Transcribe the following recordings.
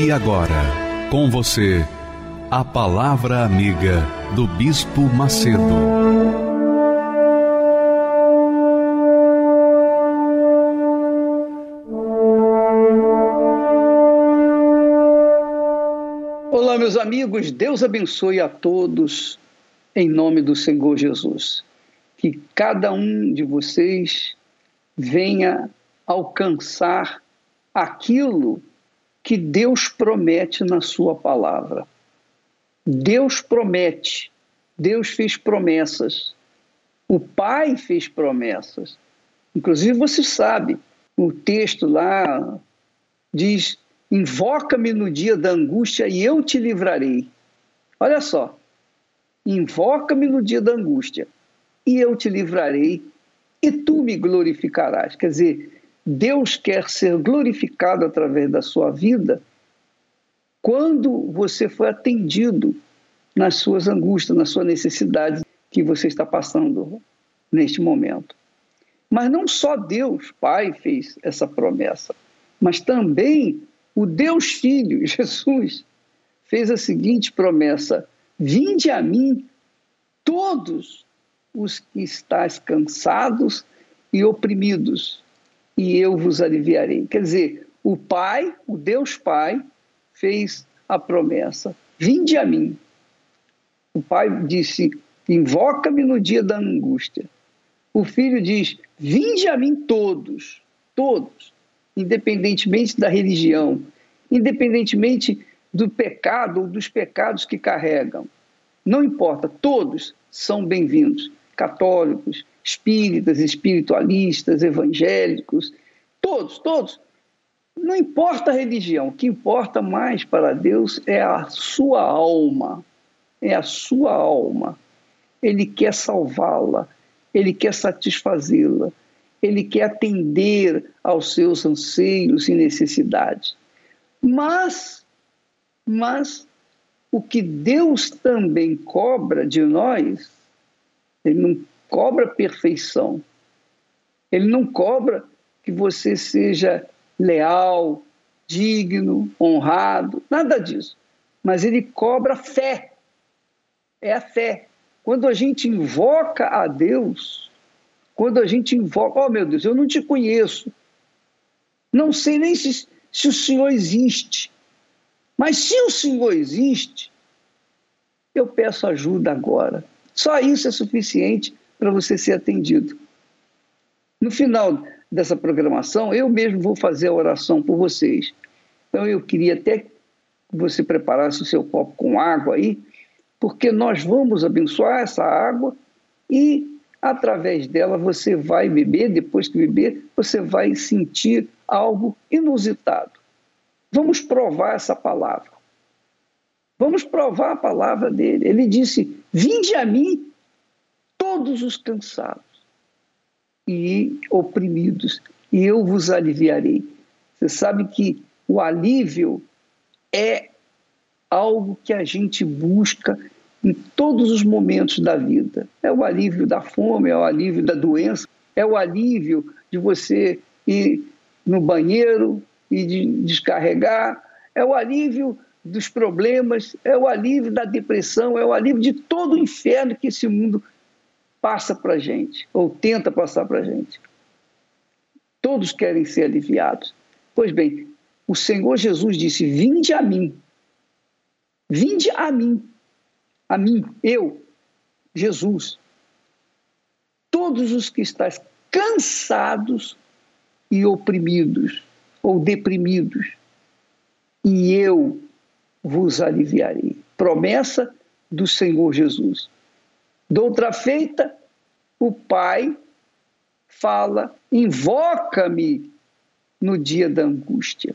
E agora, com você, a Palavra Amiga do Bispo Macedo. Olá, meus amigos, Deus abençoe a todos em nome do Senhor Jesus. Que cada um de vocês venha alcançar aquilo que Deus promete na Sua palavra. Deus promete, Deus fez promessas, o Pai fez promessas. Inclusive, você sabe, o texto lá diz: Invoca-me no dia da angústia e eu te livrarei. Olha só, invoca-me no dia da angústia e eu te livrarei e tu me glorificarás. Quer dizer, Deus quer ser glorificado através da sua vida quando você foi atendido nas suas angústias, nas suas necessidades que você está passando neste momento. Mas não só Deus, Pai, fez essa promessa, mas também o Deus Filho, Jesus, fez a seguinte promessa: Vinde a mim, todos os que estáis cansados e oprimidos, e eu vos aliviarei. Quer dizer, o Pai, o Deus Pai, fez a promessa: Vinde a mim. O Pai disse: Invoca-me no dia da angústia. O Filho diz: Vinde a mim todos, todos, independentemente da religião, independentemente do pecado ou dos pecados que carregam. Não importa, todos são bem-vindos. Católicos, espíritas, espiritualistas, evangélicos, todos, todos. Não importa a religião, o que importa mais para Deus é a sua alma, é a sua alma. Ele quer salvá-la, ele quer satisfazê-la, ele quer atender aos seus anseios e necessidades. Mas, mas o que Deus também cobra de nós, ele não cobra perfeição. Ele não cobra que você seja leal, digno, honrado, nada disso. Mas ele cobra fé. É a fé. Quando a gente invoca a Deus, quando a gente invoca, oh meu Deus, eu não te conheço, não sei nem se, se o Senhor existe, mas se o Senhor existe, eu peço ajuda agora. Só isso é suficiente para você ser atendido. No final dessa programação, eu mesmo vou fazer a oração por vocês. Então eu queria até que você preparasse o seu copo com água aí, porque nós vamos abençoar essa água e através dela você vai beber, depois que beber, você vai sentir algo inusitado. Vamos provar essa palavra. Vamos provar a palavra dele. Ele disse: Vinde a mim todos os cansados e oprimidos, e eu vos aliviarei. Você sabe que o alívio é algo que a gente busca em todos os momentos da vida. É o alívio da fome, é o alívio da doença, é o alívio de você ir no banheiro e de descarregar, é o alívio dos problemas, é o alívio da depressão, é o alívio de todo o inferno que esse mundo passa para a gente, ou tenta passar para a gente. Todos querem ser aliviados. Pois bem, o Senhor Jesus disse: Vinde a mim. Vinde a mim. A mim, eu, Jesus. Todos os que estáis cansados e oprimidos ou deprimidos, e eu vos aliviarei. Promessa do Senhor Jesus. Doutra feita, o Pai fala: invoca-me no dia da angústia.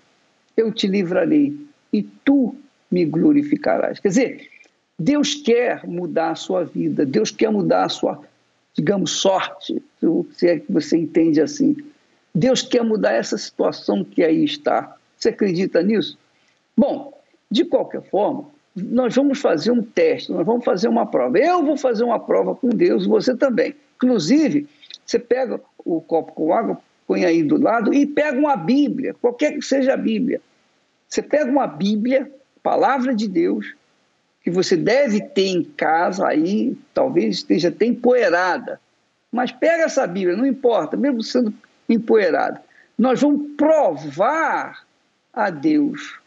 Eu te livrarei e tu me glorificarás. Quer dizer, Deus quer mudar a sua vida, Deus quer mudar a sua, digamos, sorte, se é que você entende assim. Deus quer mudar essa situação que aí está. Você acredita nisso? Bom, de qualquer forma, nós vamos fazer um teste, nós vamos fazer uma prova. Eu vou fazer uma prova com Deus, você também. Inclusive, você pega o copo com água, põe aí do lado e pega uma Bíblia, qualquer que seja a Bíblia. Você pega uma Bíblia, palavra de Deus, que você deve ter em casa aí, talvez esteja até empoeirada. Mas pega essa Bíblia, não importa, mesmo sendo empoeirada. Nós vamos provar a Deus.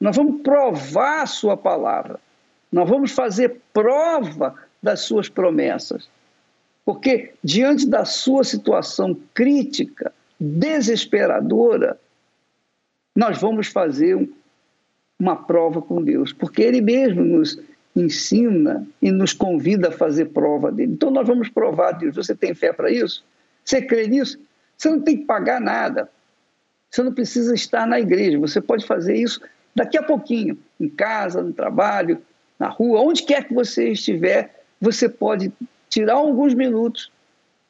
Nós vamos provar a sua palavra. Nós vamos fazer prova das suas promessas. Porque diante da sua situação crítica, desesperadora, nós vamos fazer uma prova com Deus, porque Ele mesmo nos ensina e nos convida a fazer prova dele. Então nós vamos provar Deus. Você tem fé para isso? Você crê nisso? Você não tem que pagar nada. Você não precisa estar na igreja. Você pode fazer isso daqui a pouquinho, em casa, no trabalho, na rua, onde quer que você estiver, você pode tirar alguns minutos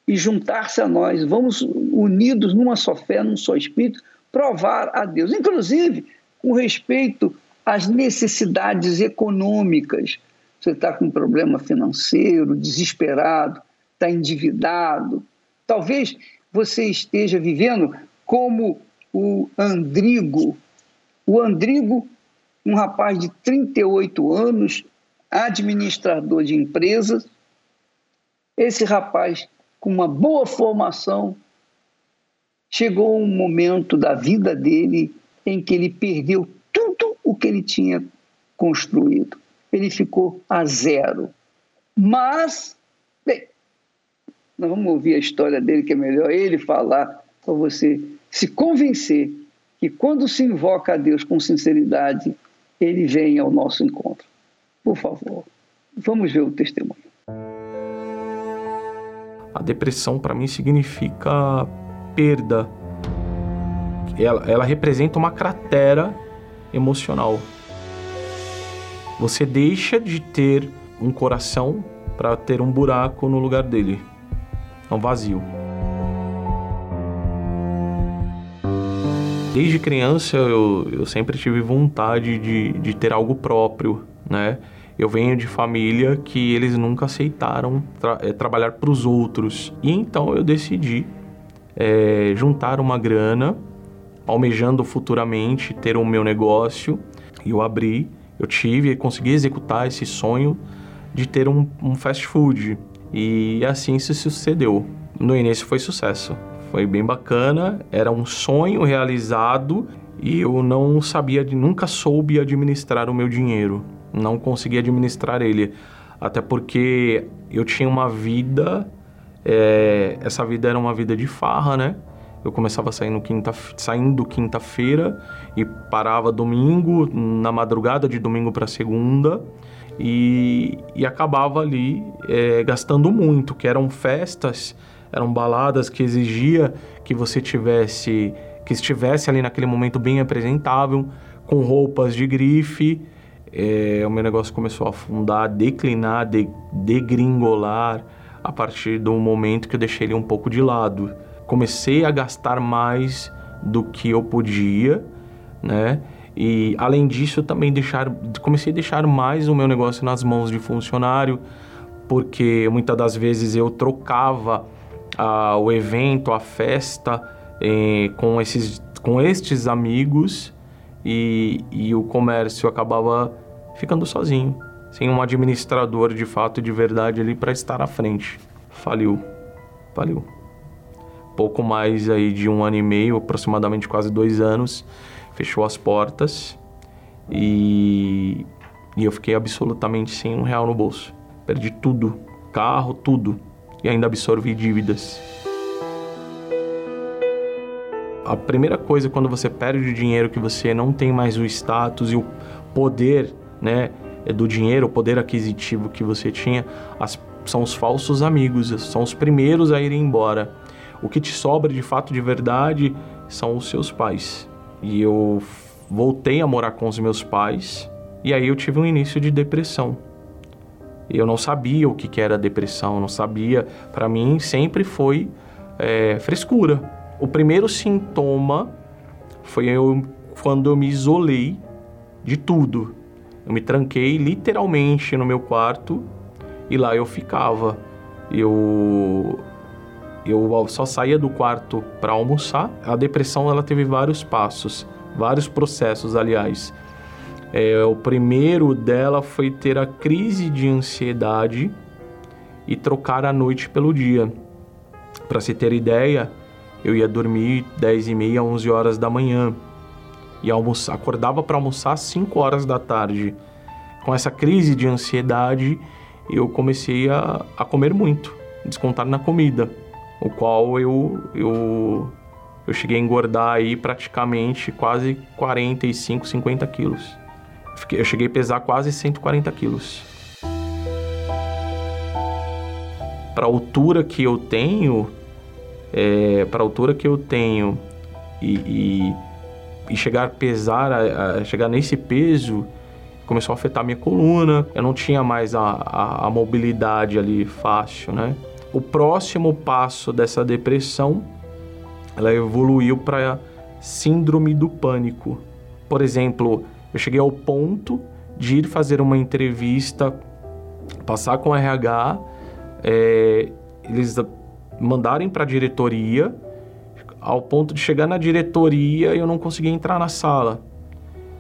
e juntar-se a nós. Vamos unidos numa só fé, num só espírito, provar a Deus, inclusive com respeito às necessidades econômicas. Você está com um problema financeiro, desesperado, está endividado. Talvez você esteja vivendo como o Andrigo. O Andrigo, um rapaz de 38 anos, administrador de empresas, esse rapaz, com uma boa formação, chegou um momento da vida dele em que ele perdeu tudo o que ele tinha construído. Ele ficou a zero. Mas, bem, nós vamos ouvir a história dele, que é melhor ele falar para você se convencer que quando se invoca a Deus com sinceridade, ele vem ao nosso encontro. Por favor, vamos ver o testemunho. A depressão para mim significa perda. Ela, ela representa uma cratera emocional. Você deixa de ter um coração para ter um buraco no lugar dele. É um vazio. Desde criança eu, eu sempre tive vontade de, de ter algo próprio, né? Eu venho de família que eles nunca aceitaram tra é, trabalhar para os outros. E então eu decidi é, juntar uma grana, almejando futuramente ter o meu negócio. E eu abri, eu tive e consegui executar esse sonho de ter um, um fast food. E assim se sucedeu. No início foi sucesso. Foi bem bacana, era um sonho realizado e eu não sabia, nunca soube administrar o meu dinheiro não conseguia administrar ele. Até porque eu tinha uma vida, é, essa vida era uma vida de farra, né? Eu começava saindo quinta, saindo quinta-feira e parava domingo, na madrugada de domingo para segunda, e, e, acabava ali é, gastando muito, que eram festas, eram baladas que exigia que você tivesse, que estivesse ali naquele momento bem apresentável, com roupas de grife, é, o meu negócio começou a afundar, declinar, de, degringolar a partir do momento que eu deixei ele um pouco de lado. Comecei a gastar mais do que eu podia, né? E além disso, eu também deixar, comecei a deixar mais o meu negócio nas mãos de funcionário, porque muitas das vezes eu trocava ah, o evento, a festa eh, com, esses, com estes amigos e, e o comércio acabava ficando sozinho, sem um administrador de fato e de verdade ali para estar à frente. Faliu, faliu. Pouco mais aí de um ano e meio, aproximadamente quase dois anos, fechou as portas e, e eu fiquei absolutamente sem um real no bolso. Perdi tudo, carro, tudo, e ainda absorvi dívidas a primeira coisa quando você perde o dinheiro que você não tem mais o status e o poder, né, é do dinheiro, o poder aquisitivo que você tinha, as, são os falsos amigos, são os primeiros a irem embora. O que te sobra de fato de verdade são os seus pais. E eu voltei a morar com os meus pais e aí eu tive um início de depressão. Eu não sabia o que, era depressão, não sabia. Para mim sempre foi é, frescura. O primeiro sintoma foi eu, quando eu me isolei de tudo. Eu me tranquei literalmente no meu quarto e lá eu ficava. Eu eu só saía do quarto para almoçar. A depressão ela teve vários passos, vários processos, aliás. É, o primeiro dela foi ter a crise de ansiedade e trocar a noite pelo dia. Para se ter ideia, eu ia dormir 10 e meia, 11 horas da manhã e almoçar, acordava para almoçar às 5 horas da tarde. Com essa crise de ansiedade, eu comecei a, a comer muito, descontar na comida, o qual eu, eu, eu cheguei a engordar aí praticamente quase 45, 50 quilos. Eu cheguei a pesar quase 140 quilos. Para a altura que eu tenho, é, para a altura que eu tenho e, e, e chegar a pesar, a, a, chegar nesse peso, começou a afetar minha coluna. Eu não tinha mais a, a, a mobilidade ali fácil, né? O próximo passo dessa depressão, ela evoluiu para síndrome do pânico. Por exemplo, eu cheguei ao ponto de ir fazer uma entrevista, passar com o RH, é, eles mandarem para a diretoria, ao ponto de chegar na diretoria eu não conseguia entrar na sala.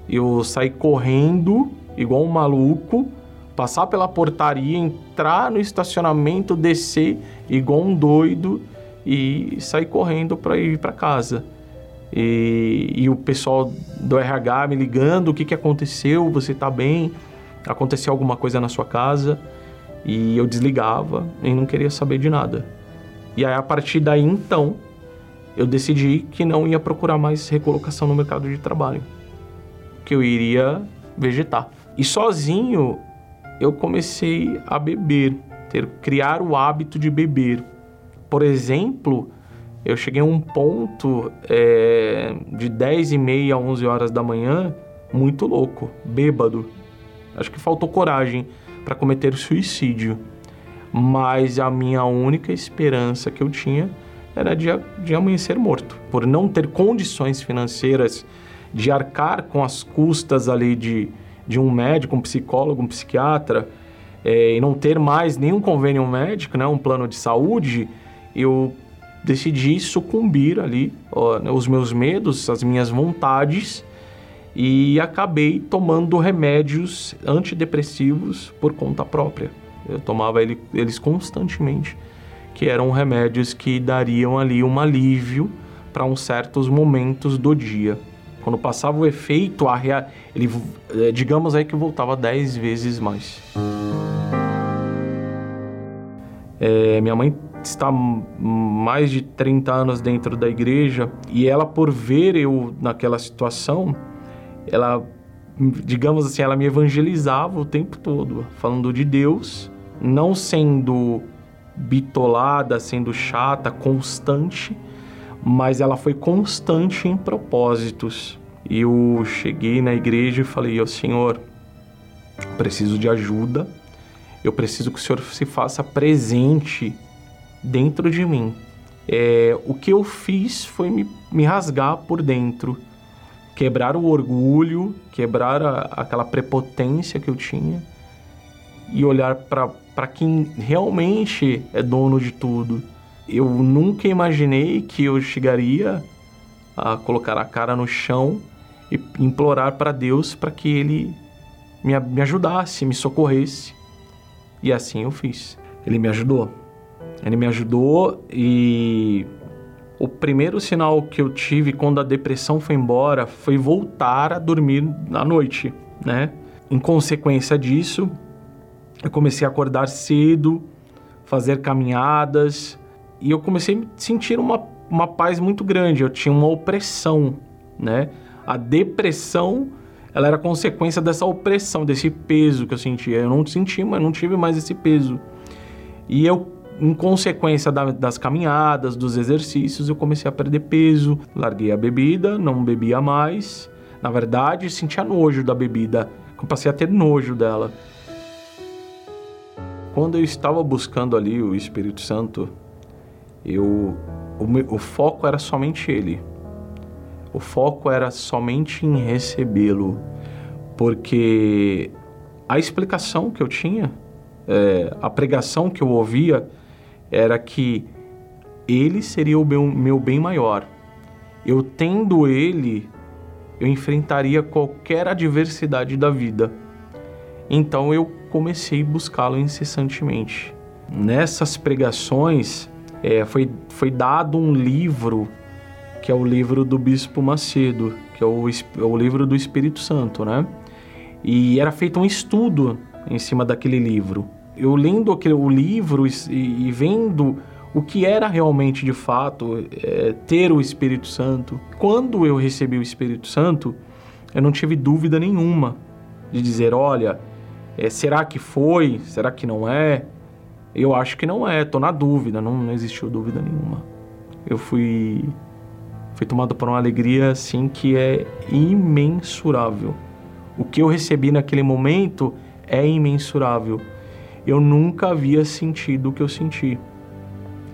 Eu saí correndo, igual um maluco, passar pela portaria, entrar no estacionamento, descer igual um doido e sair correndo para ir para casa. E, e, o pessoal do RH me ligando, o que, que aconteceu, você está bem, aconteceu alguma coisa na sua casa, e eu desligava e não queria saber de nada. E aí a partir daí então, eu decidi que não ia procurar mais recolocação no mercado de trabalho, que eu iria vegetar. E sozinho eu comecei a beber, ter criar o hábito de beber. Por exemplo, eu cheguei a um ponto é, de 10 e meia a 11 horas da manhã, muito louco, bêbado. Acho que faltou coragem para cometer suicídio. Mas a minha única esperança que eu tinha era de, de amanhecer morto. Por não ter condições financeiras de arcar com as custas ali de, de um médico, um psicólogo, um psiquiatra, é, e não ter mais nenhum convênio médico, né, um plano de saúde, eu decidi sucumbir ali né, os meus medos, as minhas vontades e acabei tomando remédios antidepressivos por conta própria. Eu tomava ele, eles constantemente, que eram remédios que dariam ali um alívio para uns certos momentos do dia. Quando passava o efeito, a rea... ele, eh, digamos aí que voltava 10 vezes mais. É, minha mãe está mais de 30 anos dentro da igreja e ela por ver eu naquela situação, ela digamos assim, ela me evangelizava o tempo todo, falando de Deus, não sendo bitolada, sendo chata, constante, mas ela foi constante em propósitos. Eu cheguei na igreja e falei: "Ó Senhor, preciso de ajuda. Eu preciso que o Senhor se faça presente dentro de mim. É, o que eu fiz foi me, me rasgar por dentro, quebrar o orgulho, quebrar a, aquela prepotência que eu tinha e olhar para quem realmente é dono de tudo. Eu nunca imaginei que eu chegaria a colocar a cara no chão e implorar para Deus para que Ele me, me ajudasse, me socorresse. E assim eu fiz. Ele me ajudou. Ele me ajudou e o primeiro sinal que eu tive quando a depressão foi embora foi voltar a dormir à noite, né? Em consequência disso, eu comecei a acordar cedo, fazer caminhadas e eu comecei a sentir uma, uma paz muito grande. Eu tinha uma opressão, né? A depressão, ela era consequência dessa opressão, desse peso que eu sentia. Eu não senti, mas não tive mais esse peso. E eu em consequência da, das caminhadas, dos exercícios, eu comecei a perder peso, larguei a bebida, não bebia mais. Na verdade, sentia nojo da bebida, eu passei a ter nojo dela. Quando eu estava buscando ali o Espírito Santo, eu o, meu, o foco era somente ele. O foco era somente em recebê-lo, porque a explicação que eu tinha, é, a pregação que eu ouvia, era que ele seria o meu, meu bem maior. Eu tendo ele, eu enfrentaria qualquer adversidade da vida. Então eu comecei a buscá-lo incessantemente. Nessas pregações, é, foi, foi dado um livro, que é o livro do Bispo Macedo, que é o, é o livro do Espírito Santo, né? E era feito um estudo em cima daquele livro. Eu lendo aquele, o livro e, e vendo o que era realmente de fato é, ter o Espírito Santo. Quando eu recebi o Espírito Santo, eu não tive dúvida nenhuma de dizer: olha, é, será que foi? Será que não é? Eu acho que não é, tô na dúvida, não, não existiu dúvida nenhuma. Eu fui fui tomado por uma alegria assim que é imensurável. O que eu recebi naquele momento é imensurável. Eu nunca havia sentido o que eu senti.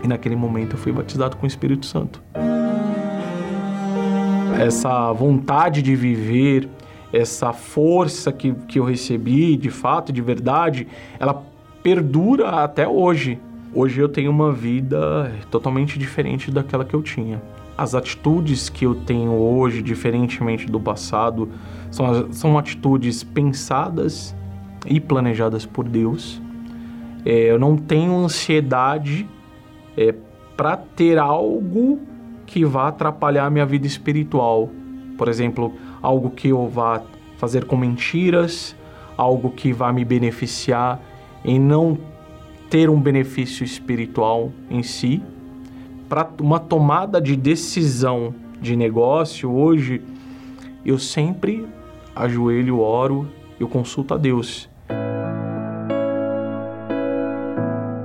E naquele momento eu fui batizado com o Espírito Santo. Essa vontade de viver, essa força que, que eu recebi, de fato, de verdade, ela perdura até hoje. Hoje eu tenho uma vida totalmente diferente daquela que eu tinha. As atitudes que eu tenho hoje, diferentemente do passado, são, são atitudes pensadas e planejadas por Deus. É, eu não tenho ansiedade é, para ter algo que vá atrapalhar a minha vida espiritual. Por exemplo, algo que eu vá fazer com mentiras, algo que vá me beneficiar em não ter um benefício espiritual em si. Para uma tomada de decisão de negócio, hoje, eu sempre ajoelho, oro, eu consulto a Deus.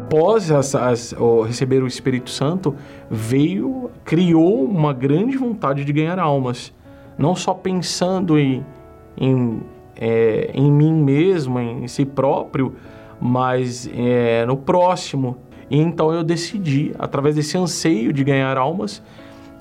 Após as, as, receber o Espírito Santo, veio, criou uma grande vontade de ganhar almas. Não só pensando em, em, é, em mim mesmo, em si próprio, mas é, no próximo. E então eu decidi, através desse anseio de ganhar almas,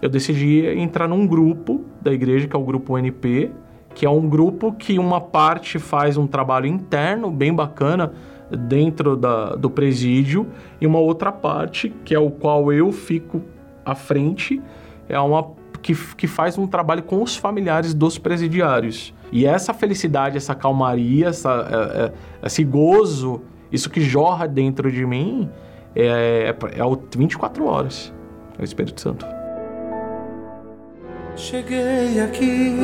eu decidi entrar num grupo da igreja, que é o grupo NP, que é um grupo que uma parte faz um trabalho interno bem bacana dentro da, do presídio e uma outra parte, que é o qual eu fico à frente, é uma que, que faz um trabalho com os familiares dos presidiários. E essa felicidade, essa calmaria, essa, é, é, esse gozo, isso que jorra dentro de mim é, é, é o 24 horas. É o Espírito Santo. Cheguei aqui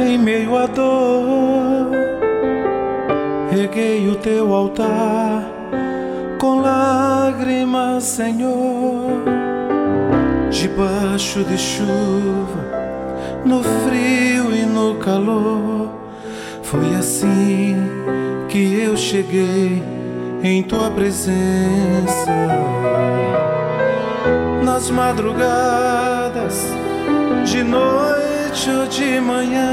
em meio à dor, reguei o teu altar com lágrimas, Senhor, debaixo de chuva no frio e no calor. Foi assim que eu cheguei em tua presença. Nas madrugadas, de noite ou de manhã,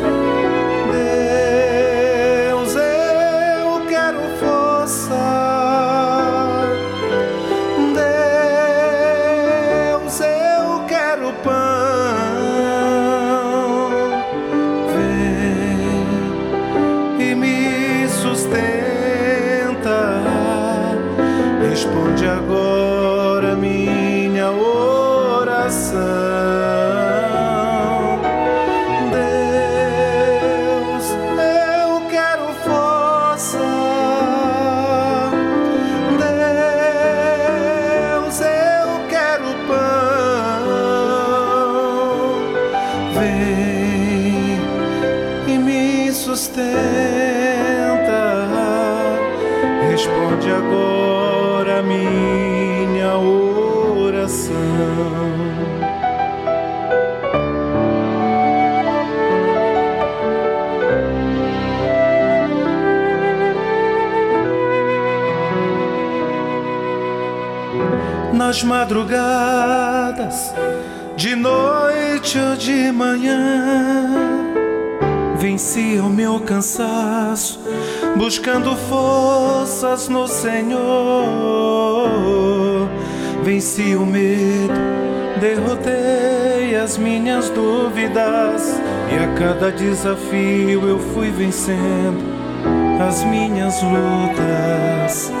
Madrugadas, de noite ou de manhã venci o meu cansaço, buscando forças no Senhor. Venci o medo, derrotei as minhas dúvidas, e a cada desafio eu fui vencendo as minhas lutas.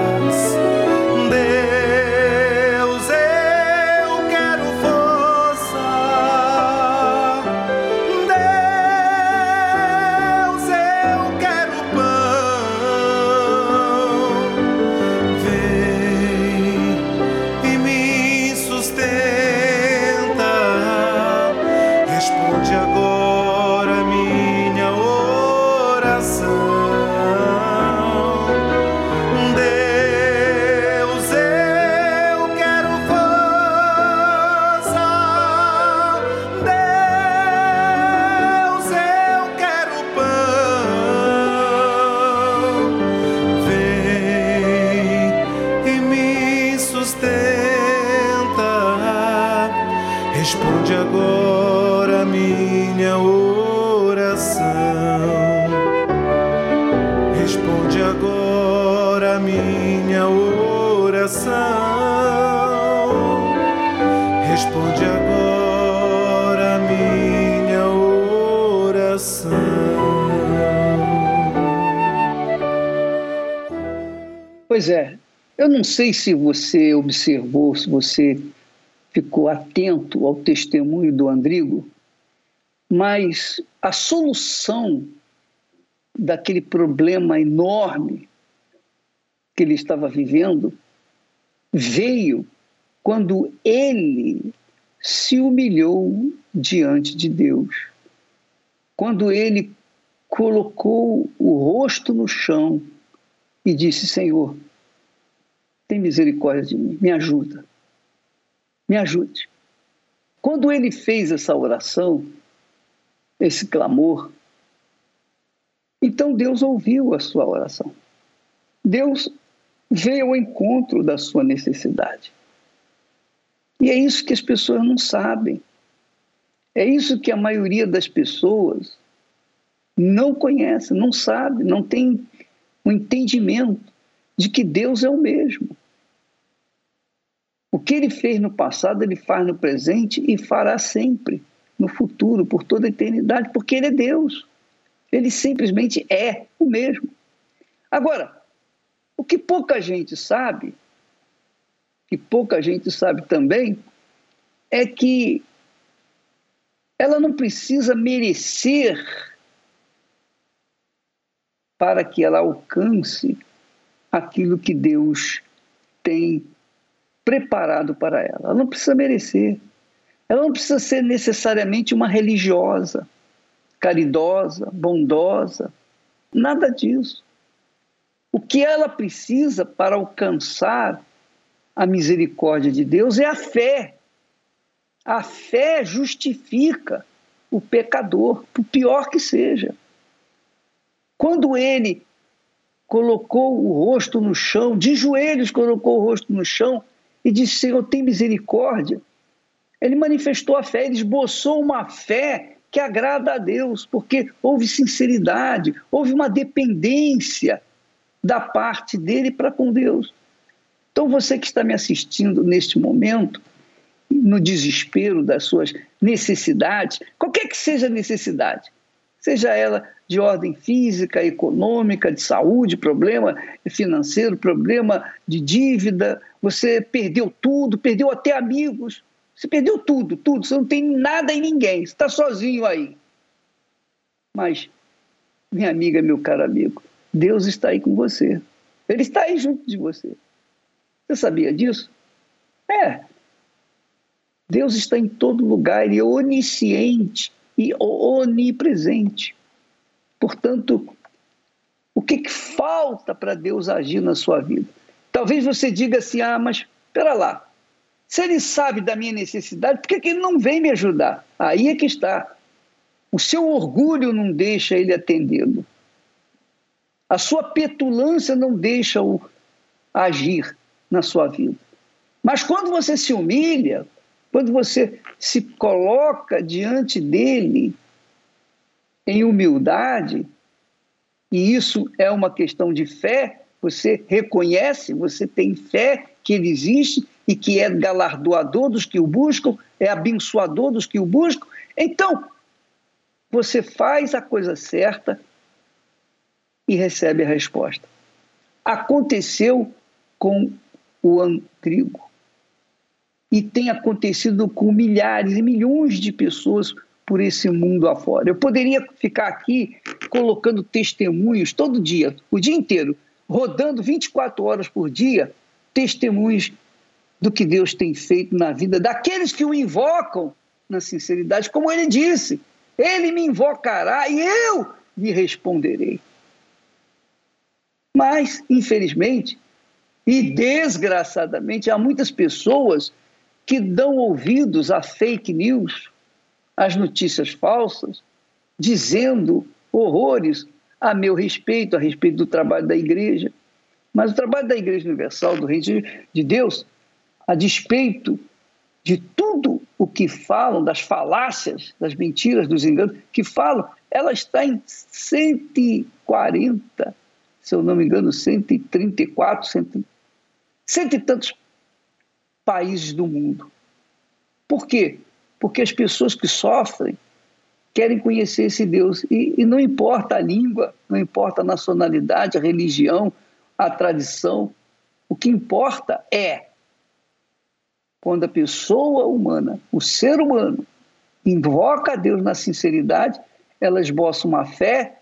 Pois é, eu não sei se você observou, se você ficou atento ao testemunho do Andrigo, mas a solução daquele problema enorme que ele estava vivendo veio quando ele se humilhou diante de Deus. Quando ele colocou o rosto no chão e disse: Senhor, tem misericórdia de mim, me ajuda, me ajude. Quando ele fez essa oração, esse clamor, então Deus ouviu a sua oração. Deus veio ao encontro da sua necessidade. E é isso que as pessoas não sabem. É isso que a maioria das pessoas não conhece, não sabe, não tem o entendimento de que Deus é o mesmo. O que ele fez no passado, ele faz no presente e fará sempre no futuro, por toda a eternidade, porque ele é Deus. Ele simplesmente é o mesmo. Agora, o que pouca gente sabe, que pouca gente sabe também, é que ela não precisa merecer para que ela alcance aquilo que Deus tem preparado para ela. Ela não precisa merecer. Ela não precisa ser necessariamente uma religiosa, caridosa, bondosa. Nada disso. O que ela precisa para alcançar a misericórdia de Deus é a fé. A fé justifica o pecador, por pior que seja. Quando ele colocou o rosto no chão, de joelhos colocou o rosto no chão e disse: Senhor, tem misericórdia. Ele manifestou a fé, ele esboçou uma fé que agrada a Deus, porque houve sinceridade, houve uma dependência da parte dele para com Deus. Então, você que está me assistindo neste momento, no desespero das suas necessidades, qualquer que seja a necessidade, seja ela de ordem física, econômica, de saúde, problema financeiro, problema de dívida, você perdeu tudo, perdeu até amigos, você perdeu tudo, tudo, você não tem nada em ninguém, você está sozinho aí. Mas, minha amiga, meu caro amigo, Deus está aí com você. Ele está aí junto de você. Você sabia disso? É. Deus está em todo lugar, Ele é onisciente e onipresente. Portanto, o que, que falta para Deus agir na sua vida? Talvez você diga assim: ah, mas espera lá, se Ele sabe da minha necessidade, por que, que Ele não vem me ajudar? Aí é que está. O seu orgulho não deixa Ele atendê-lo. A sua petulância não deixa-o agir na sua vida. Mas quando você se humilha, quando você se coloca diante dele em humildade, e isso é uma questão de fé, você reconhece, você tem fé que ele existe e que é galardoador dos que o buscam, é abençoador dos que o buscam. Então, você faz a coisa certa e recebe a resposta. Aconteceu com o Antrigo e tem acontecido com milhares e milhões de pessoas por esse mundo afora. Eu poderia ficar aqui colocando testemunhos todo dia, o dia inteiro, rodando 24 horas por dia, testemunhos do que Deus tem feito na vida daqueles que o invocam na sinceridade, como ele disse: Ele me invocará e eu lhe responderei. Mas, infelizmente e desgraçadamente, há muitas pessoas que dão ouvidos a fake news, às notícias falsas, dizendo horrores a meu respeito, a respeito do trabalho da igreja. Mas o trabalho da Igreja Universal, do Reino de Deus, a despeito de tudo o que falam, das falácias, das mentiras, dos enganos que falam, ela está em 140, se eu não me engano, 134, cento, cento e tantos países do mundo. Por quê? Porque as pessoas que sofrem querem conhecer esse Deus. E, e não importa a língua, não importa a nacionalidade, a religião, a tradição. O que importa é quando a pessoa humana, o ser humano, invoca a Deus na sinceridade, ela esboça uma fé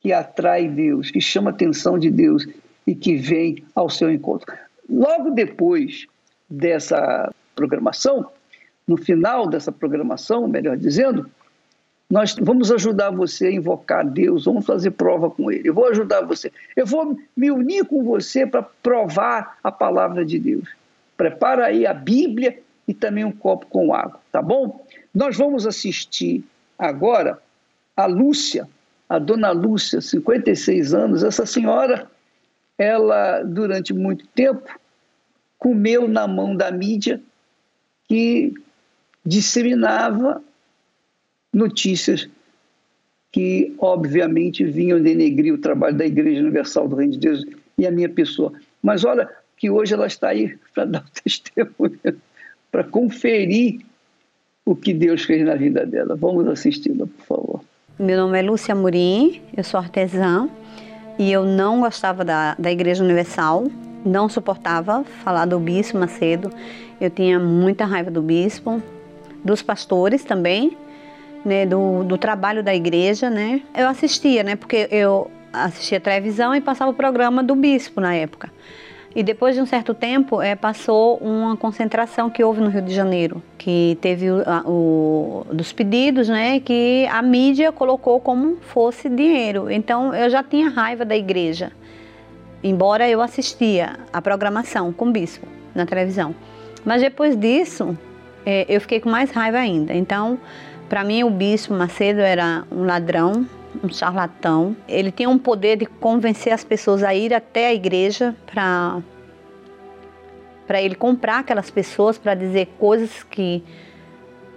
que atrai Deus, que chama a atenção de Deus e que vem ao seu encontro. Logo depois dessa programação, no final dessa programação, melhor dizendo, nós vamos ajudar você a invocar Deus, vamos fazer prova com Ele. Eu vou ajudar você. Eu vou me unir com você para provar a palavra de Deus. Prepara aí a Bíblia e também um copo com água, tá bom? Nós vamos assistir agora a Lúcia, a dona Lúcia, 56 anos. Essa senhora, ela, durante muito tempo, comeu na mão da mídia que disseminava notícias que, obviamente, vinham denegrir o trabalho da Igreja Universal do Reino de Deus e a minha pessoa. Mas olha que hoje ela está aí para dar o testemunho, para conferir o que Deus fez na vida dela. Vamos assisti-la, por favor. Meu nome é Lúcia Murim, eu sou artesã e eu não gostava da, da Igreja Universal, não suportava falar do Bispo Macedo, eu tinha muita raiva do Bispo, dos pastores também, né, do, do trabalho da igreja, né. Eu assistia, né, porque eu assistia televisão e passava o programa do bispo na época. E depois de um certo tempo, é, passou uma concentração que houve no Rio de Janeiro, que teve o, o, dos pedidos, né, que a mídia colocou como fosse dinheiro. Então eu já tinha raiva da igreja, embora eu assistia a programação com o bispo na televisão. Mas depois disso, é, eu fiquei com mais raiva ainda. Então, para mim, o bispo Macedo era um ladrão, um charlatão. Ele tinha um poder de convencer as pessoas a ir até a igreja para para ele comprar aquelas pessoas para dizer coisas que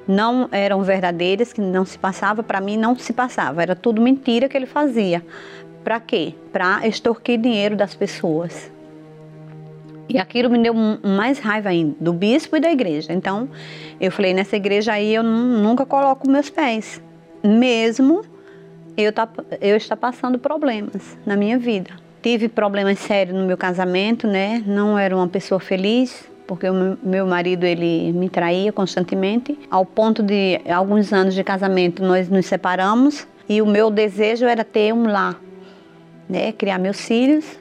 não eram verdadeiras, que não se passava, para mim não se passava, era tudo mentira que ele fazia. Para quê? Para extorquir dinheiro das pessoas. E aquilo me deu mais raiva ainda, do bispo e da igreja. Então, eu falei, nessa igreja aí eu nunca coloco meus pés, mesmo eu, tá, eu estar passando problemas na minha vida. Tive problemas sérios no meu casamento, né? Não era uma pessoa feliz, porque o meu marido ele me traía constantemente, ao ponto de alguns anos de casamento nós nos separamos e o meu desejo era ter um lar, né? Criar meus filhos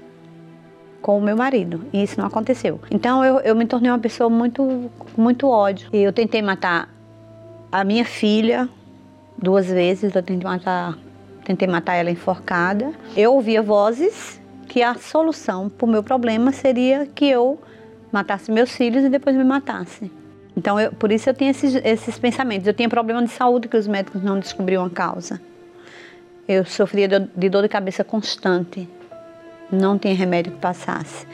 com o meu marido. E isso não aconteceu. Então eu, eu me tornei uma pessoa muito, muito ódio. E eu tentei matar a minha filha duas vezes. Eu tentei matar, tentei matar ela enforcada. Eu ouvia vozes que a solução para o meu problema seria que eu matasse meus filhos e depois me matasse. Então, eu, por isso eu tinha esses, esses pensamentos. Eu tinha problema de saúde que os médicos não descobriam a causa. Eu sofria de dor de cabeça constante. Não tinha remédio que passasse.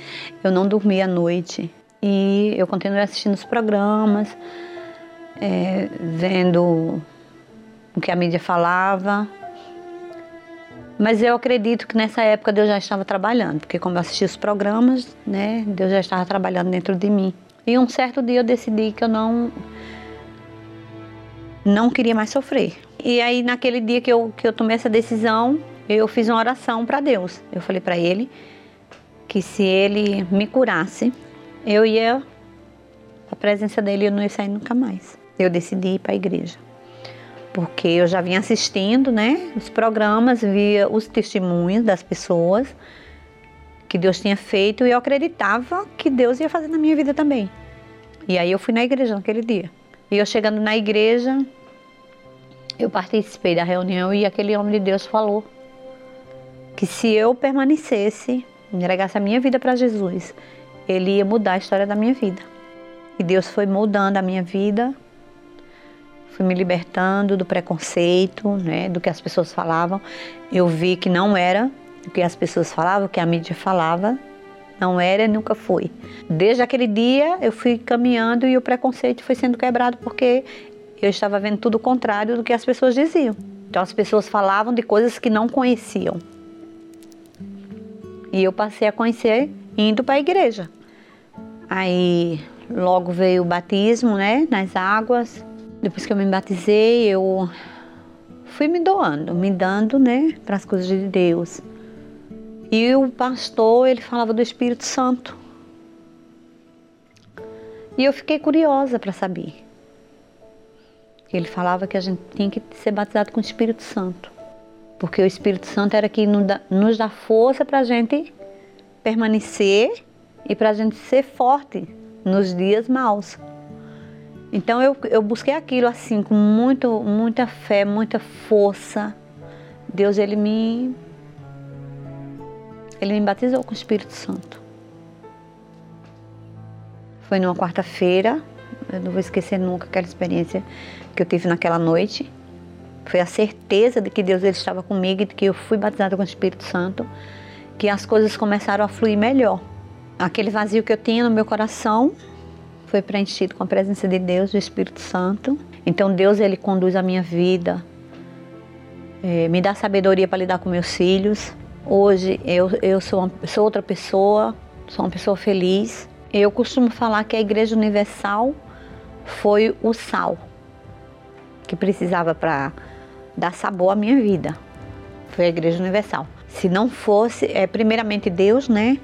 Eu não dormia à noite. E eu continuei assistindo os programas, é, vendo o que a mídia falava. Mas eu acredito que nessa época Deus já estava trabalhando, porque como eu assistia os programas, né, Deus já estava trabalhando dentro de mim. E um certo dia eu decidi que eu não não queria mais sofrer. E aí naquele dia que eu, que eu tomei essa decisão, eu fiz uma oração para Deus. Eu falei para ele que se ele me curasse, eu ia a presença dele eu não ia sair nunca mais. Eu decidi ir para a igreja. Porque eu já vinha assistindo, né, os programas, via os testemunhos das pessoas que Deus tinha feito e eu acreditava que Deus ia fazer na minha vida também. E aí eu fui na igreja naquele dia. E eu chegando na igreja, eu participei da reunião e aquele homem de Deus falou que se eu permanecesse, entregasse a minha vida para Jesus, ele ia mudar a história da minha vida. E Deus foi mudando a minha vida, fui me libertando do preconceito, né, do que as pessoas falavam. Eu vi que não era o que as pessoas falavam, o que a mídia falava, não era e nunca foi. Desde aquele dia eu fui caminhando e o preconceito foi sendo quebrado porque eu estava vendo tudo o contrário do que as pessoas diziam. Então as pessoas falavam de coisas que não conheciam. E eu passei a conhecer indo para a igreja. Aí logo veio o batismo, né, nas águas. Depois que eu me batizei, eu fui me doando, me dando, né, para as coisas de Deus. E o pastor, ele falava do Espírito Santo. E eu fiquei curiosa para saber. Ele falava que a gente tinha que ser batizado com o Espírito Santo. Porque o Espírito Santo era que nos dá força para a gente permanecer e para a gente ser forte nos dias maus. Então eu, eu busquei aquilo assim com muito, muita fé, muita força. Deus ele me ele me batizou com o Espírito Santo. Foi numa quarta-feira, eu não vou esquecer nunca aquela experiência que eu tive naquela noite. Foi a certeza de que Deus ele estava comigo e de que eu fui batizada com o Espírito Santo, que as coisas começaram a fluir melhor. Aquele vazio que eu tinha no meu coração foi preenchido com a presença de Deus, do Espírito Santo. Então Deus ele conduz a minha vida, é, me dá sabedoria para lidar com meus filhos, Hoje eu, eu sou, uma, sou outra pessoa, sou uma pessoa feliz. Eu costumo falar que a Igreja Universal foi o sal que precisava para dar sabor à minha vida. Foi a Igreja Universal. Se não fosse, é primeiramente Deus, né,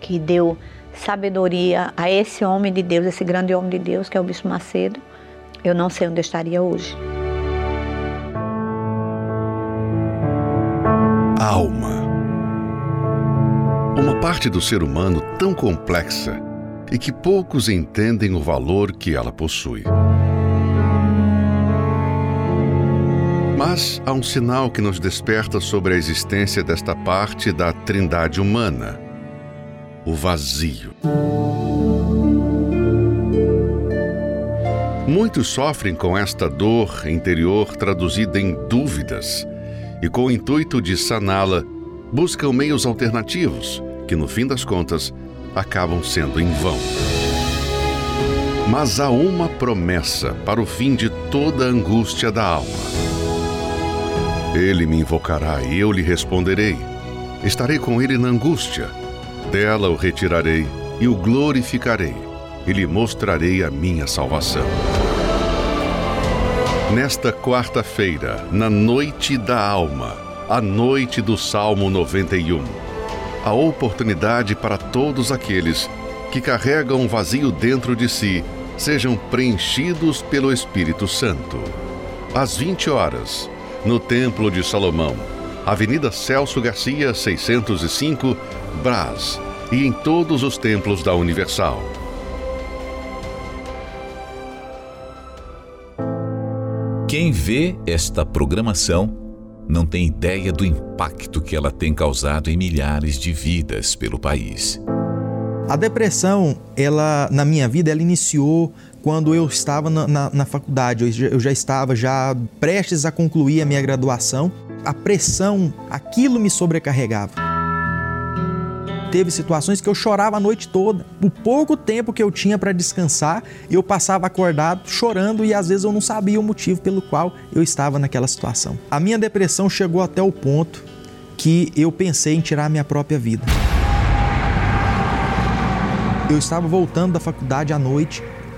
que deu sabedoria a esse homem de Deus, esse grande homem de Deus, que é o Bispo Macedo, eu não sei onde estaria hoje. Alma uma parte do ser humano tão complexa e que poucos entendem o valor que ela possui. Mas há um sinal que nos desperta sobre a existência desta parte da trindade humana: o vazio. Muitos sofrem com esta dor interior traduzida em dúvidas e, com o intuito de saná-la, buscam meios alternativos que no fim das contas acabam sendo em vão. Mas há uma promessa para o fim de toda angústia da alma. Ele me invocará e eu lhe responderei. Estarei com ele na angústia. Dela o retirarei e o glorificarei, e lhe mostrarei a minha salvação. Nesta quarta-feira, na noite da alma, a noite do Salmo 91 a oportunidade para todos aqueles que carregam um vazio dentro de si sejam preenchidos pelo Espírito Santo. Às 20 horas, no Templo de Salomão, Avenida Celso Garcia, 605, Brás, e em todos os templos da Universal. Quem vê esta programação não tem ideia do impacto que ela tem causado em milhares de vidas pelo país. A depressão, ela na minha vida, ela iniciou quando eu estava na, na, na faculdade. Eu já, eu já estava já prestes a concluir a minha graduação. A pressão, aquilo me sobrecarregava. Teve situações que eu chorava a noite toda. O pouco tempo que eu tinha para descansar, eu passava acordado chorando e às vezes eu não sabia o motivo pelo qual eu estava naquela situação. A minha depressão chegou até o ponto que eu pensei em tirar a minha própria vida. Eu estava voltando da faculdade à noite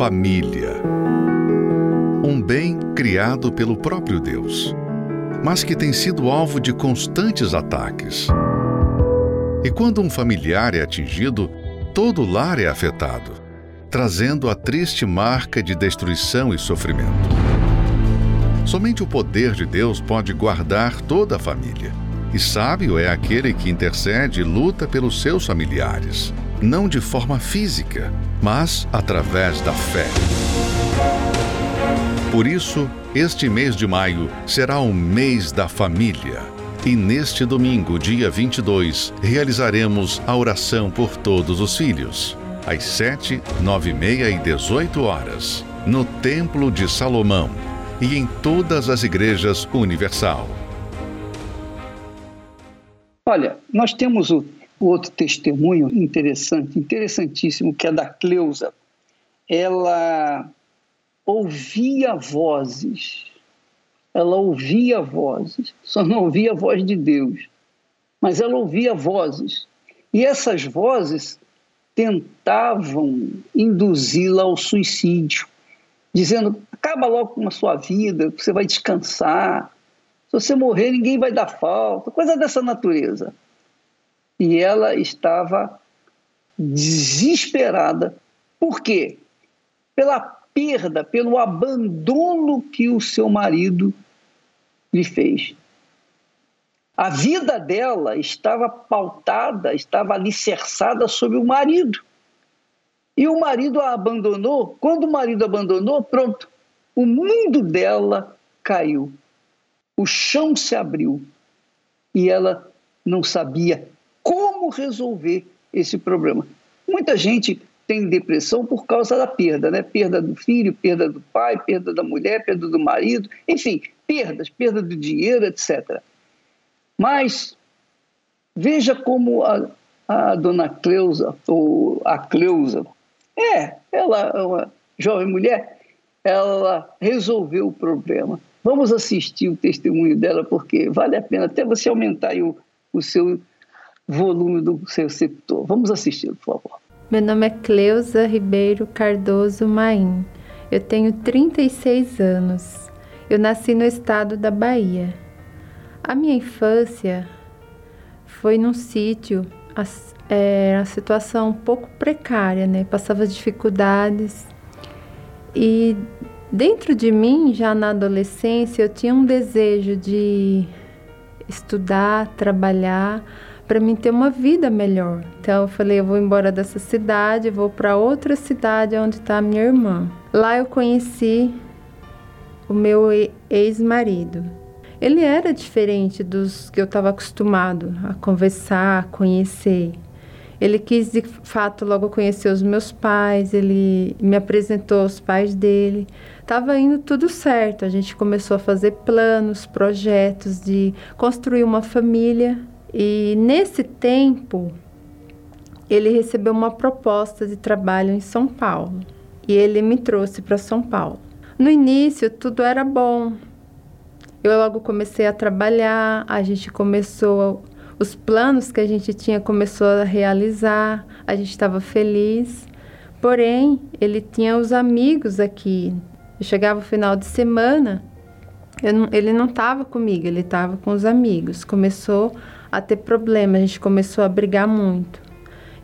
família. Um bem criado pelo próprio Deus, mas que tem sido alvo de constantes ataques. E quando um familiar é atingido, todo o lar é afetado, trazendo a triste marca de destruição e sofrimento. Somente o poder de Deus pode guardar toda a família. E sábio é aquele que intercede e luta pelos seus familiares, não de forma física, mas através da fé. Por isso, este mês de maio será o mês da família. E neste domingo, dia 22, realizaremos a oração por todos os filhos, às 7, 9 e meia e 18 horas, no Templo de Salomão e em todas as igrejas universal. Olha, nós temos o outro testemunho interessante, interessantíssimo, que é da Cleusa. Ela ouvia vozes ela ouvia vozes, só não ouvia a voz de Deus, mas ela ouvia vozes. E essas vozes tentavam induzi-la ao suicídio, dizendo: acaba logo com a sua vida, você vai descansar, se você morrer, ninguém vai dar falta, coisa dessa natureza. E ela estava desesperada. Por quê? Pela perda, pelo abandono que o seu marido lhe fez. A vida dela estava pautada, estava alicerçada sobre o marido. E o marido a abandonou. Quando o marido abandonou, pronto, o mundo dela caiu. O chão se abriu. E ela não sabia como resolver esse problema. Muita gente tem depressão por causa da perda, né? Perda do filho, perda do pai, perda da mulher, perda do marido, enfim, perdas, perda do dinheiro, etc. Mas veja como a, a dona Cleusa, ou a Cleusa, é, ela é uma jovem mulher, ela resolveu o problema. Vamos assistir o testemunho dela, porque vale a pena até você aumentar o, o seu volume do seu receptor. Vamos assistir, por favor. Meu nome é Cleusa Ribeiro Cardoso Maim. Eu tenho 36 anos. Eu nasci no estado da Bahia. A minha infância foi num sítio, é, a situação um pouco precária, né? Passava dificuldades. E dentro de mim, já na adolescência, eu tinha um desejo de estudar, trabalhar, para mim ter uma vida melhor. Então eu falei, eu vou embora dessa cidade, vou para outra cidade onde está minha irmã. Lá eu conheci o meu ex-marido. Ele era diferente dos que eu estava acostumado a conversar, a conhecer. Ele quis de fato logo conhecer os meus pais, ele me apresentou aos pais dele. Tava indo tudo certo. A gente começou a fazer planos, projetos de construir uma família. E nesse tempo, ele recebeu uma proposta de trabalho em São Paulo e ele me trouxe para São Paulo. No início, tudo era bom. Eu logo comecei a trabalhar, a gente começou, os planos que a gente tinha começou a realizar, a gente estava feliz. Porém, ele tinha os amigos aqui. Eu chegava o final de semana, não, ele não estava comigo, ele estava com os amigos. Começou a ter problema, a gente começou a brigar muito.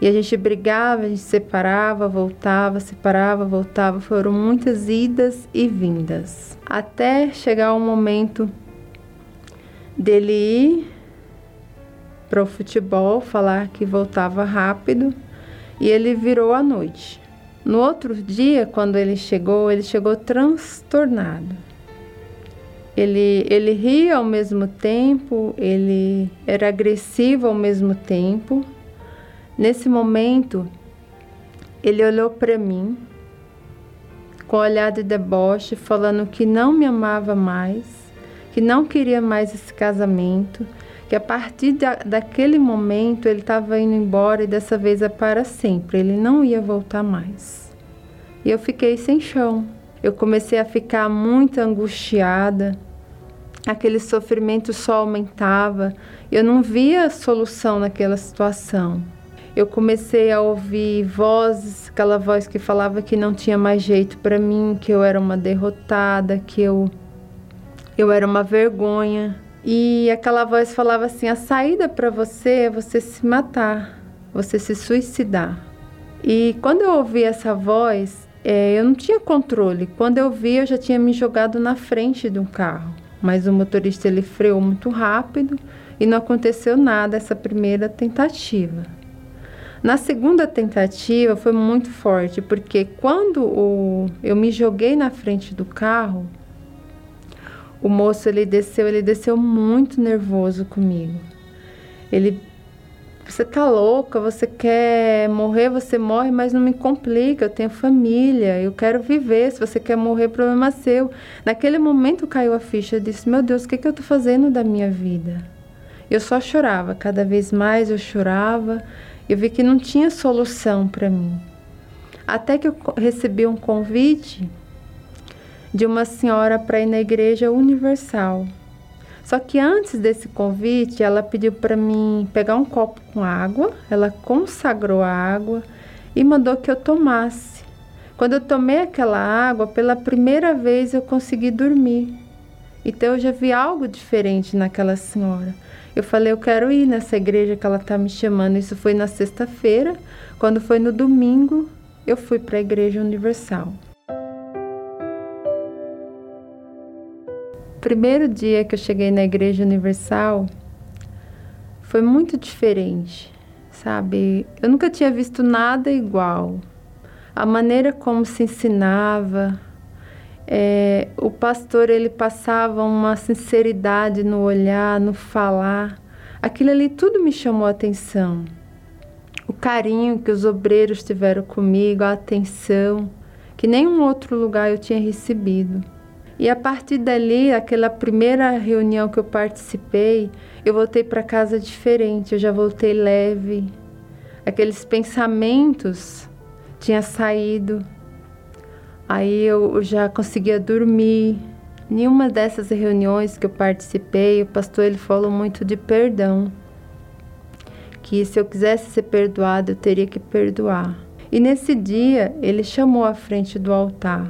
E a gente brigava, a gente separava, voltava, separava, voltava. Foram muitas idas e vindas. Até chegar o momento dele ir para o futebol, falar que voltava rápido e ele virou à noite. No outro dia, quando ele chegou, ele chegou transtornado. Ele, ele ria ao mesmo tempo, ele era agressivo ao mesmo tempo. Nesse momento, ele olhou para mim com olhar de deboche, falando que não me amava mais, que não queria mais esse casamento, que a partir da, daquele momento ele estava indo embora e dessa vez é para sempre, ele não ia voltar mais. E eu fiquei sem chão. Eu comecei a ficar muito angustiada, aquele sofrimento só aumentava. Eu não via solução naquela situação. Eu comecei a ouvir vozes, aquela voz que falava que não tinha mais jeito para mim, que eu era uma derrotada, que eu eu era uma vergonha. E aquela voz falava assim: a saída para você é você se matar, você se suicidar. E quando eu ouvi essa voz, é, eu não tinha controle. Quando eu vi, eu já tinha me jogado na frente de um carro mas o motorista ele freou muito rápido e não aconteceu nada essa primeira tentativa. Na segunda tentativa foi muito forte, porque quando o, eu me joguei na frente do carro, o moço ele desceu, ele desceu muito nervoso comigo. Ele você tá louca, você quer morrer, você morre, mas não me complica, eu tenho família, eu quero viver, se você quer morrer, problema seu. Naquele momento caiu a ficha, eu disse, meu Deus, o que, que eu tô fazendo da minha vida? Eu só chorava, cada vez mais eu chorava, eu vi que não tinha solução para mim. Até que eu recebi um convite de uma senhora para ir na Igreja Universal. Só que antes desse convite, ela pediu para mim pegar um copo com água, ela consagrou a água e mandou que eu tomasse. Quando eu tomei aquela água, pela primeira vez eu consegui dormir. Então eu já vi algo diferente naquela senhora. Eu falei, eu quero ir nessa igreja que ela está me chamando. Isso foi na sexta-feira. Quando foi no domingo, eu fui para a Igreja Universal. Primeiro dia que eu cheguei na Igreja Universal foi muito diferente, sabe? Eu nunca tinha visto nada igual. A maneira como se ensinava, é, o pastor ele passava uma sinceridade no olhar, no falar. Aquilo ali tudo me chamou a atenção. O carinho que os obreiros tiveram comigo, a atenção que nenhum outro lugar eu tinha recebido. E a partir dali, aquela primeira reunião que eu participei, eu voltei para casa diferente, eu já voltei leve. Aqueles pensamentos tinha saído, Aí eu já conseguia dormir. Nenhuma dessas reuniões que eu participei, o pastor ele falou muito de perdão. Que se eu quisesse ser perdoado, eu teria que perdoar. E nesse dia, ele chamou à frente do altar.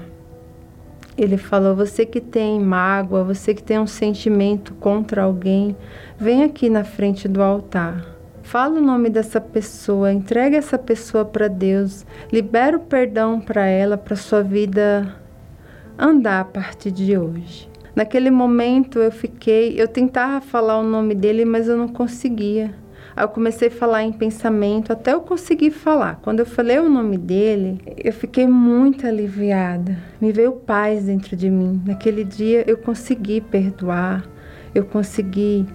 Ele falou: Você que tem mágoa, você que tem um sentimento contra alguém, vem aqui na frente do altar. Fala o nome dessa pessoa, entrega essa pessoa para Deus, libera o perdão para ela, para sua vida andar a partir de hoje. Naquele momento eu fiquei, eu tentava falar o nome dele, mas eu não conseguia. Aí eu comecei a falar em pensamento até eu conseguir falar. Quando eu falei o nome dele, eu fiquei muito aliviada. Me veio paz dentro de mim. Naquele dia eu consegui perdoar, eu consegui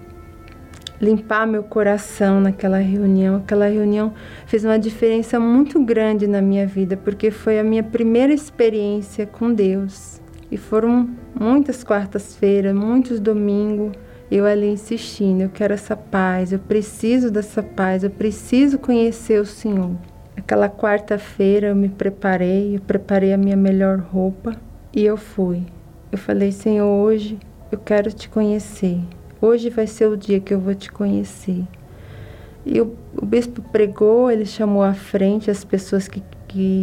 limpar meu coração naquela reunião. Aquela reunião fez uma diferença muito grande na minha vida, porque foi a minha primeira experiência com Deus. E foram muitas quartas-feiras, muitos domingos, eu ali insistindo: eu quero essa paz, eu preciso dessa paz, eu preciso conhecer o Senhor. Aquela quarta-feira eu me preparei, eu preparei a minha melhor roupa e eu fui. Eu falei: Senhor, hoje eu quero te conhecer. Hoje vai ser o dia que eu vou te conhecer. E o, o bispo pregou, ele chamou à frente as pessoas que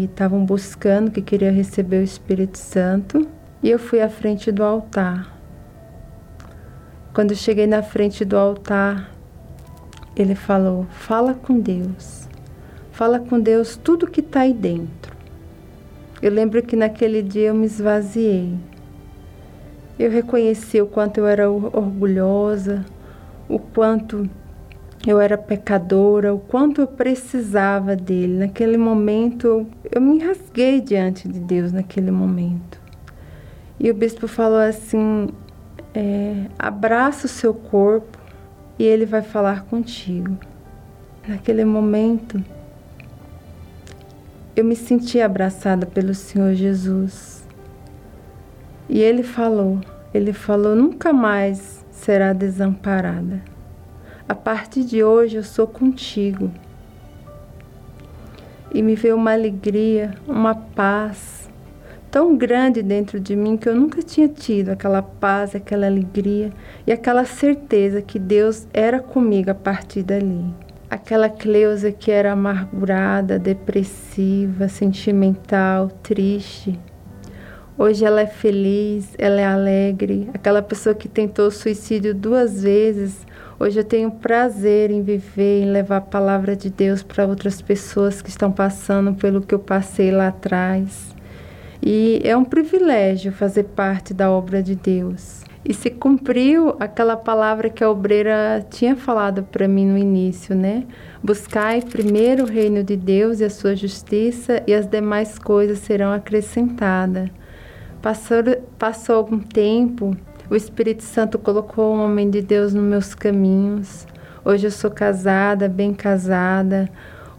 estavam buscando, que queriam receber o Espírito Santo. E eu fui à frente do altar. Quando cheguei na frente do altar, ele falou: Fala com Deus. Fala com Deus tudo que está aí dentro. Eu lembro que naquele dia eu me esvaziei. Eu reconheci o quanto eu era orgulhosa, o quanto eu era pecadora, o quanto eu precisava dele. Naquele momento, eu me rasguei diante de Deus naquele momento. E o bispo falou assim: é, abraça o seu corpo e ele vai falar contigo. Naquele momento, eu me senti abraçada pelo Senhor Jesus. E ele falou, ele falou: nunca mais será desamparada. A partir de hoje eu sou contigo. E me veio uma alegria, uma paz tão grande dentro de mim que eu nunca tinha tido aquela paz, aquela alegria e aquela certeza que Deus era comigo a partir dali. Aquela Cleusa que era amargurada, depressiva, sentimental, triste, Hoje ela é feliz, ela é alegre. Aquela pessoa que tentou suicídio duas vezes, hoje eu tenho prazer em viver, em levar a palavra de Deus para outras pessoas que estão passando pelo que eu passei lá atrás. E é um privilégio fazer parte da obra de Deus. E se cumpriu aquela palavra que a obreira tinha falado para mim no início, né? Buscai primeiro o reino de Deus e a sua justiça, e as demais coisas serão acrescentadas. Passou, passou algum tempo, o Espírito Santo colocou um homem de Deus nos meus caminhos. Hoje eu sou casada, bem casada.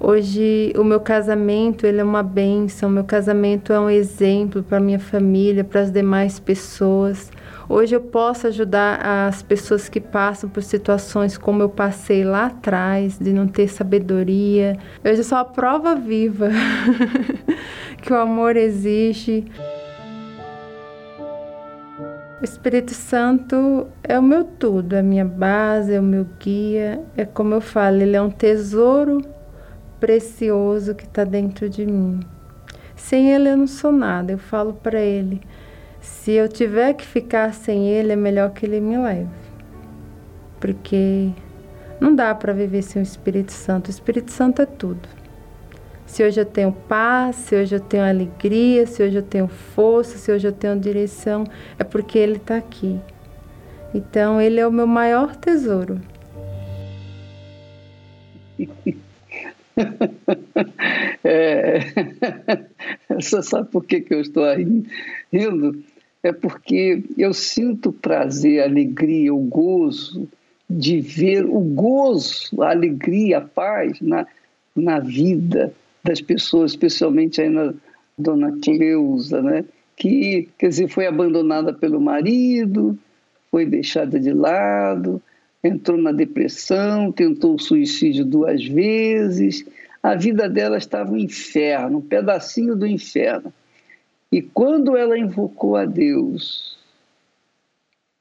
Hoje o meu casamento ele é uma bênção, meu casamento é um exemplo para minha família, para as demais pessoas. Hoje eu posso ajudar as pessoas que passam por situações como eu passei lá atrás, de não ter sabedoria. Hoje eu sou a prova viva que o amor existe. O Espírito Santo é o meu tudo, é a minha base, é o meu guia. É como eu falo, ele é um tesouro precioso que está dentro de mim. Sem ele eu não sou nada. Eu falo para ele: se eu tiver que ficar sem ele, é melhor que ele me leve. Porque não dá para viver sem o Espírito Santo. O Espírito Santo é tudo. Se hoje eu tenho paz, se hoje eu tenho alegria, se hoje eu tenho força, se hoje eu tenho direção, é porque Ele está aqui. Então, Ele é o meu maior tesouro. é, você sabe por que, que eu estou rindo? É porque eu sinto prazer, alegria, o gozo de ver o gozo, a alegria, a paz na, na vida das pessoas, especialmente aí na dona Cleusa, né? que quer dizer, foi abandonada pelo marido, foi deixada de lado, entrou na depressão, tentou o suicídio duas vezes. A vida dela estava um inferno, um pedacinho do inferno. E quando ela invocou a Deus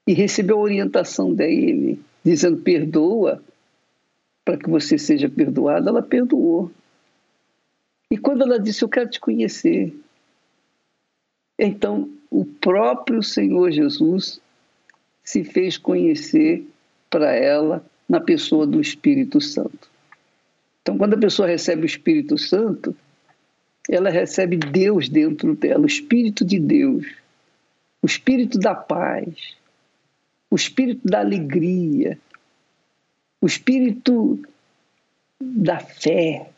e recebeu a orientação dele, dizendo perdoa, para que você seja perdoada, ela perdoou. E quando ela disse, Eu quero te conhecer, então o próprio Senhor Jesus se fez conhecer para ela na pessoa do Espírito Santo. Então, quando a pessoa recebe o Espírito Santo, ela recebe Deus dentro dela, o Espírito de Deus, o Espírito da paz, o Espírito da alegria, o Espírito da fé,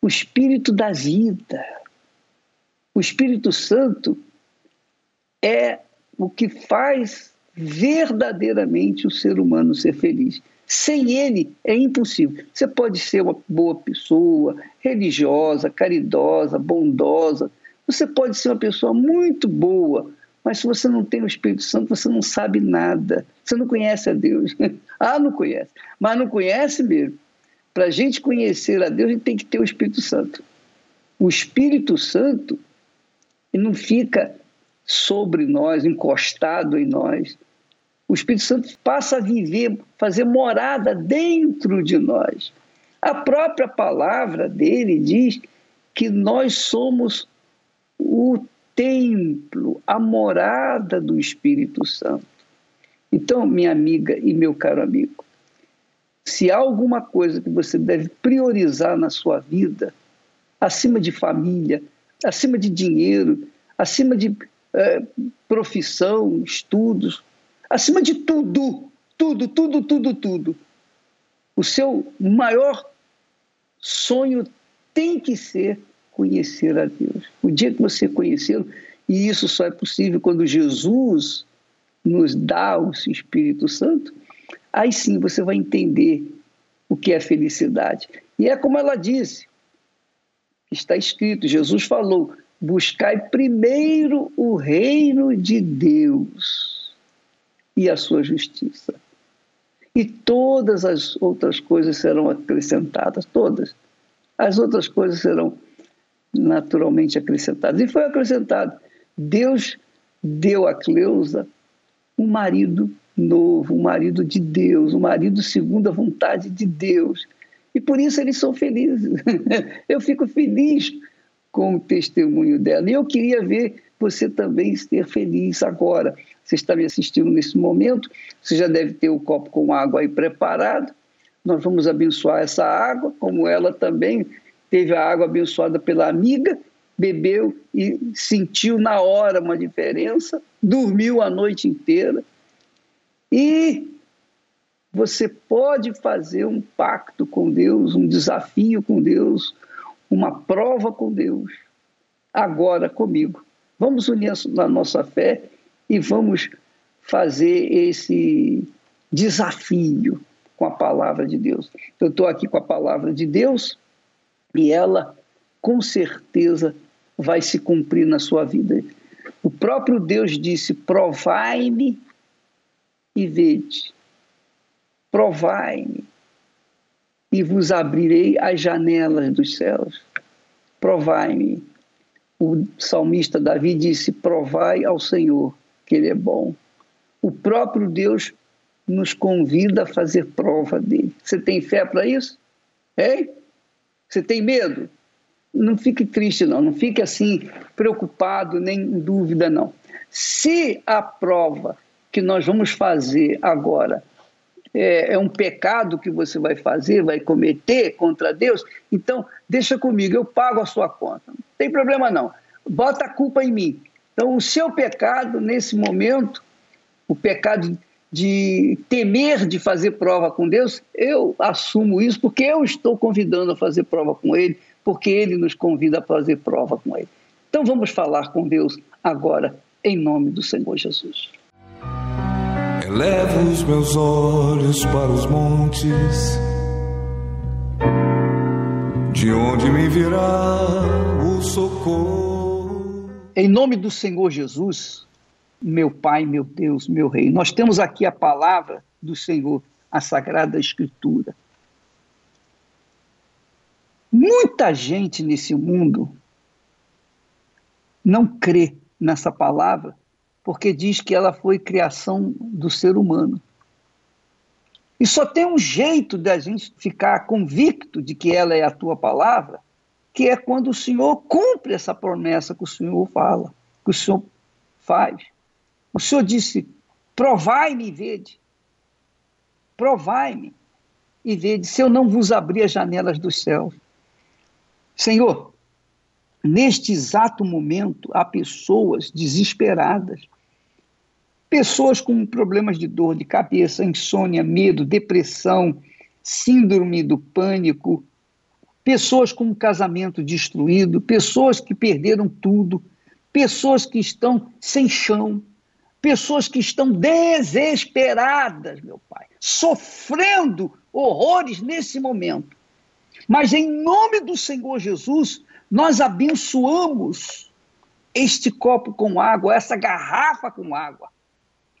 o Espírito da vida. O Espírito Santo é o que faz verdadeiramente o ser humano ser feliz. Sem ele é impossível. Você pode ser uma boa pessoa, religiosa, caridosa, bondosa. Você pode ser uma pessoa muito boa, mas se você não tem o Espírito Santo, você não sabe nada. Você não conhece a Deus. ah, não conhece. Mas não conhece mesmo. Para a gente conhecer a Deus, a gente tem que ter o Espírito Santo. O Espírito Santo não fica sobre nós, encostado em nós. O Espírito Santo passa a viver, fazer morada dentro de nós. A própria palavra dele diz que nós somos o templo, a morada do Espírito Santo. Então, minha amiga e meu caro amigo, se há alguma coisa que você deve priorizar na sua vida, acima de família, acima de dinheiro, acima de é, profissão, estudos, acima de tudo, tudo, tudo, tudo, tudo, o seu maior sonho tem que ser conhecer a Deus. O dia que você conhecê-lo, e isso só é possível quando Jesus nos dá o Espírito Santo, aí sim você vai entender o que é felicidade. E é como ela disse, está escrito, Jesus falou: buscai primeiro o reino de Deus e a sua justiça. E todas as outras coisas serão acrescentadas, todas. As outras coisas serão naturalmente acrescentadas. E foi acrescentado. Deus deu a Cleusa um marido novo, um marido de Deus, um marido segundo a vontade de Deus. E por isso eles são felizes. Eu fico feliz com o testemunho dela. E eu queria ver você também ser feliz agora. Você está me assistindo nesse momento, você já deve ter o copo com água aí preparado. Nós vamos abençoar essa água, como ela também teve a água abençoada pela amiga, bebeu e sentiu na hora uma diferença, dormiu a noite inteira e você pode fazer um pacto com Deus, um desafio com Deus, uma prova com Deus, agora comigo. Vamos unir a nossa fé e vamos fazer esse desafio com a palavra de Deus. Eu estou aqui com a palavra de Deus e ela, com certeza, vai se cumprir na sua vida. O próprio Deus disse: Provai-me e vede, provai-me, e vos abrirei as janelas dos céus. Provai-me. O salmista Davi disse: Provai ao Senhor que Ele é bom. O próprio Deus nos convida a fazer prova dele. Você tem fé para isso? Hein? Você tem medo? Não fique triste, não. Não fique assim, preocupado, nem em dúvida, não. Se a prova que nós vamos fazer agora é, é, um pecado que você vai fazer, vai cometer contra Deus, então deixa comigo, eu pago a sua conta. Não tem problema não. Bota a culpa em mim. Então, o seu pecado, nesse momento, o pecado de temer de fazer prova com Deus, eu assumo isso porque eu estou convidando a fazer prova com Ele, porque Ele nos convida a fazer prova com Ele. Então vamos falar com Deus agora, em nome do Senhor Jesus. Elevo os meus olhos para os montes, de onde me virá o socorro. Em nome do Senhor Jesus, meu Pai, meu Deus, meu Rei. Nós temos aqui a palavra do Senhor, a Sagrada Escritura. Muita gente nesse mundo não crê nessa palavra porque diz que ela foi criação do ser humano. E só tem um jeito da gente ficar convicto de que ela é a tua palavra, que é quando o Senhor cumpre essa promessa que o Senhor fala, que o Senhor faz. O Senhor disse: provai-me e vede. Provai-me e vede se eu não vos abrir as janelas dos céus. Senhor, neste exato momento há pessoas desesperadas, pessoas com problemas de dor de cabeça, insônia, medo, depressão, síndrome do pânico, pessoas com um casamento destruído, pessoas que perderam tudo, pessoas que estão sem chão, pessoas que estão desesperadas, meu Pai, sofrendo horrores nesse momento. Mas em nome do Senhor Jesus, nós abençoamos este copo com água, essa garrafa com água.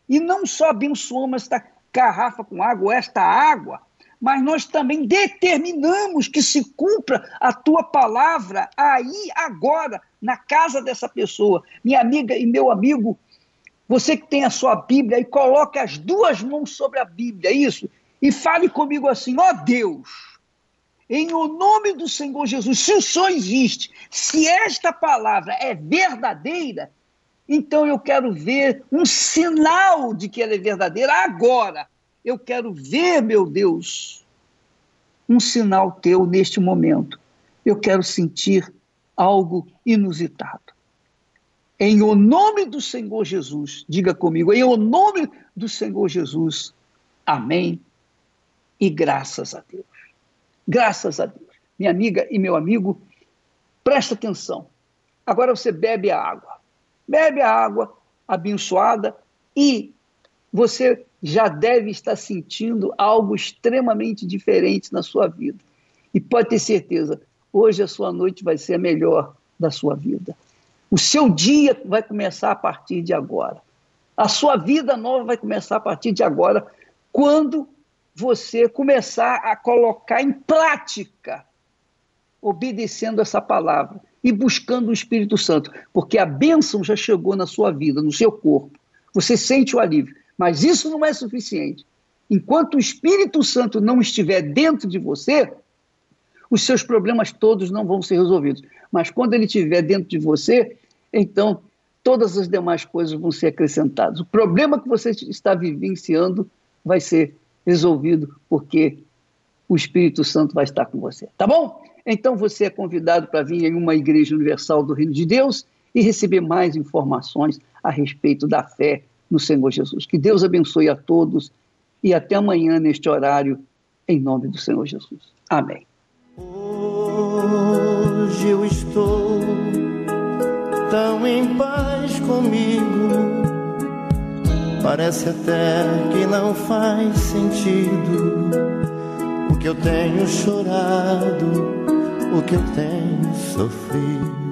E não só abençoamos esta garrafa com água, esta água, mas nós também determinamos que se cumpra a tua palavra aí, agora, na casa dessa pessoa. Minha amiga e meu amigo, você que tem a sua Bíblia e coloque as duas mãos sobre a Bíblia, isso, e fale comigo assim: ó oh Deus, em o nome do Senhor Jesus, se o Senhor existe, se esta palavra é verdadeira, então eu quero ver um sinal de que ela é verdadeira agora. Eu quero ver, meu Deus, um sinal teu neste momento. Eu quero sentir algo inusitado. Em o nome do Senhor Jesus, diga comigo, em o nome do Senhor Jesus, amém e graças a Deus. Graças a Deus. Minha amiga e meu amigo, presta atenção. Agora você bebe a água. Bebe a água abençoada e você já deve estar sentindo algo extremamente diferente na sua vida. E pode ter certeza, hoje a sua noite vai ser a melhor da sua vida. O seu dia vai começar a partir de agora. A sua vida nova vai começar a partir de agora, quando você começar a colocar em prática, obedecendo essa palavra e buscando o Espírito Santo, porque a bênção já chegou na sua vida, no seu corpo. Você sente o alívio, mas isso não é suficiente. Enquanto o Espírito Santo não estiver dentro de você, os seus problemas todos não vão ser resolvidos. Mas quando ele estiver dentro de você, então todas as demais coisas vão ser acrescentadas. O problema que você está vivenciando vai ser resolvido porque o Espírito Santo vai estar com você. Tá bom? Então você é convidado para vir em uma igreja universal do Reino de Deus e receber mais informações a respeito da fé no Senhor Jesus. Que Deus abençoe a todos e até amanhã neste horário, em nome do Senhor Jesus. Amém. Hoje eu estou tão em paz comigo. Parece até que não faz sentido o que eu tenho chorado, o que eu tenho sofrido.